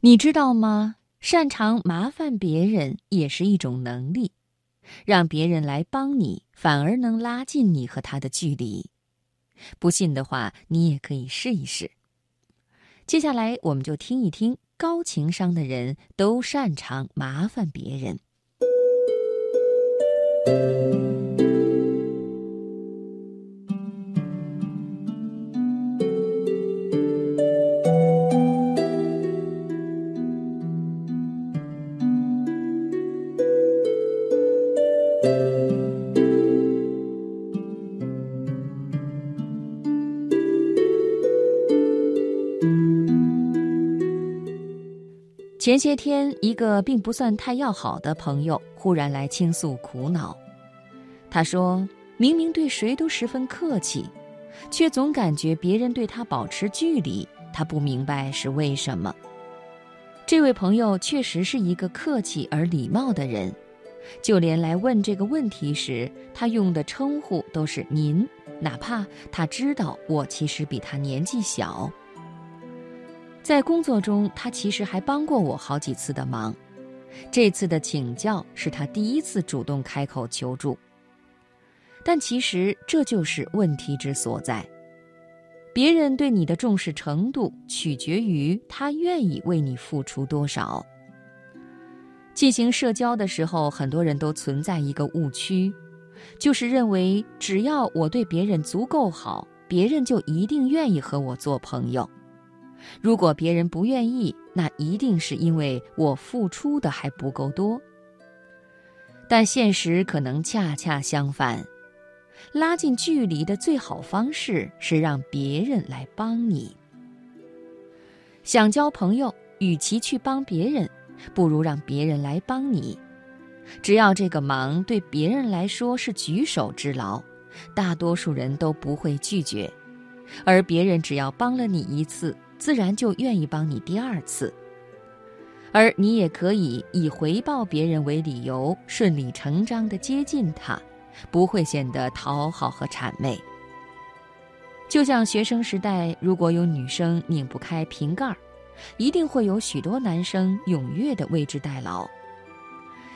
你知道吗？擅长麻烦别人也是一种能力，让别人来帮你，反而能拉近你和他的距离。不信的话，你也可以试一试。接下来，我们就听一听高情商的人都擅长麻烦别人。前些天，一个并不算太要好的朋友忽然来倾诉苦恼。他说：“明明对谁都十分客气，却总感觉别人对他保持距离，他不明白是为什么。”这位朋友确实是一个客气而礼貌的人，就连来问这个问题时，他用的称呼都是“您”，哪怕他知道我其实比他年纪小。在工作中，他其实还帮过我好几次的忙。这次的请教是他第一次主动开口求助。但其实这就是问题之所在。别人对你的重视程度取决于他愿意为你付出多少。进行社交的时候，很多人都存在一个误区，就是认为只要我对别人足够好，别人就一定愿意和我做朋友。如果别人不愿意，那一定是因为我付出的还不够多。但现实可能恰恰相反，拉近距离的最好方式是让别人来帮你。想交朋友，与其去帮别人，不如让别人来帮你。只要这个忙对别人来说是举手之劳，大多数人都不会拒绝，而别人只要帮了你一次。自然就愿意帮你第二次，而你也可以以回报别人为理由，顺理成章地接近他，不会显得讨好和谄媚。就像学生时代，如果有女生拧不开瓶盖儿，一定会有许多男生踊跃地为之代劳，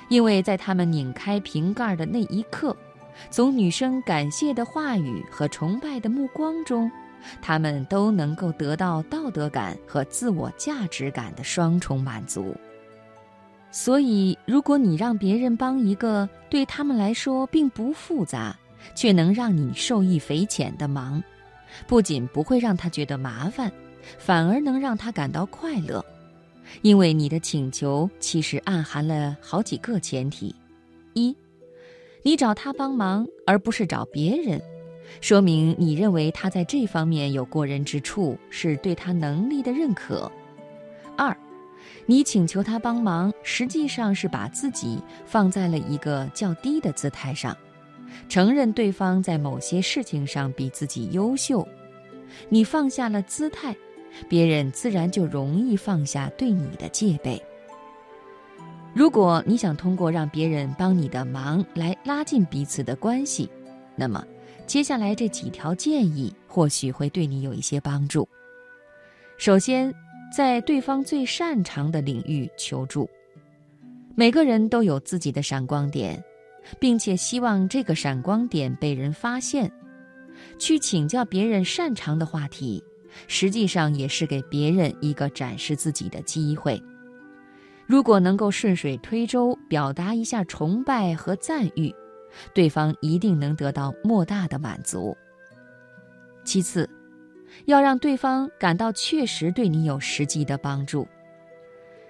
因为在他们拧开瓶盖的那一刻，从女生感谢的话语和崇拜的目光中。他们都能够得到道德感和自我价值感的双重满足。所以，如果你让别人帮一个对他们来说并不复杂，却能让你受益匪浅的忙，不仅不会让他觉得麻烦，反而能让他感到快乐，因为你的请求其实暗含了好几个前提：一，你找他帮忙，而不是找别人。说明你认为他在这方面有过人之处，是对他能力的认可。二，你请求他帮忙，实际上是把自己放在了一个较低的姿态上，承认对方在某些事情上比自己优秀。你放下了姿态，别人自然就容易放下对你的戒备。如果你想通过让别人帮你的忙来拉近彼此的关系，那么。接下来这几条建议或许会对你有一些帮助。首先，在对方最擅长的领域求助。每个人都有自己的闪光点，并且希望这个闪光点被人发现。去请教别人擅长的话题，实际上也是给别人一个展示自己的机会。如果能够顺水推舟，表达一下崇拜和赞誉。对方一定能得到莫大的满足。其次，要让对方感到确实对你有实际的帮助。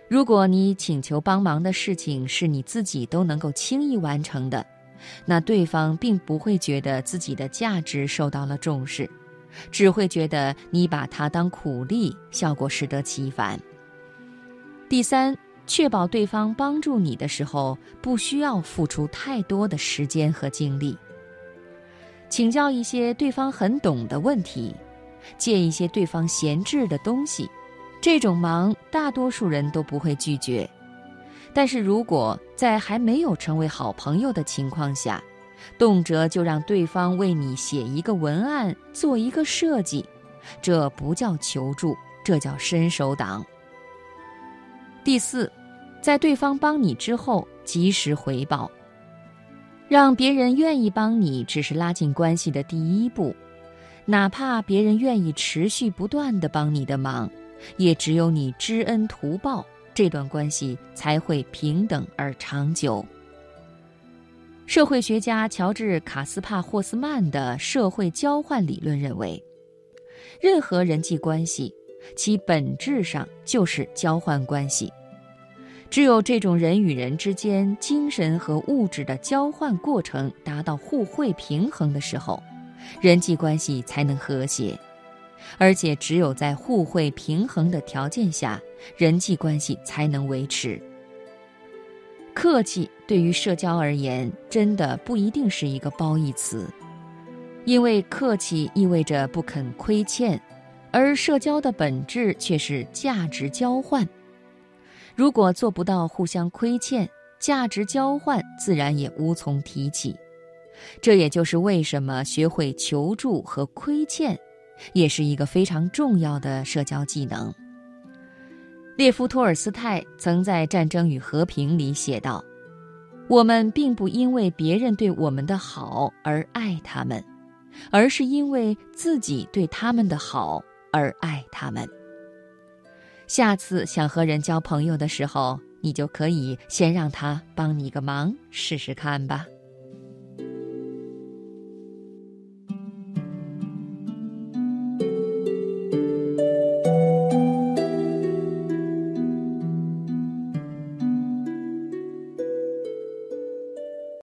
如果你请求帮忙的事情是你自己都能够轻易完成的，那对方并不会觉得自己的价值受到了重视，只会觉得你把他当苦力，效果适得其反。第三。确保对方帮助你的时候，不需要付出太多的时间和精力。请教一些对方很懂的问题，借一些对方闲置的东西，这种忙大多数人都不会拒绝。但是如果在还没有成为好朋友的情况下，动辄就让对方为你写一个文案、做一个设计，这不叫求助，这叫伸手党。第四，在对方帮你之后及时回报。让别人愿意帮你，只是拉近关系的第一步。哪怕别人愿意持续不断的帮你的忙，也只有你知恩图报，这段关系才会平等而长久。社会学家乔治·卡斯帕霍斯曼的社会交换理论认为，任何人际关系，其本质上就是交换关系。只有这种人与人之间精神和物质的交换过程达到互惠平衡的时候，人际关系才能和谐。而且，只有在互惠平衡的条件下，人际关系才能维持。客气对于社交而言，真的不一定是一个褒义词，因为客气意味着不肯亏欠，而社交的本质却是价值交换。如果做不到互相亏欠，价值交换自然也无从提起。这也就是为什么学会求助和亏欠，也是一个非常重要的社交技能。列夫·托尔斯泰曾在《战争与和平》里写道：“我们并不因为别人对我们的好而爱他们，而是因为自己对他们的好而爱他们。”下次想和人交朋友的时候，你就可以先让他帮你个忙试试看吧。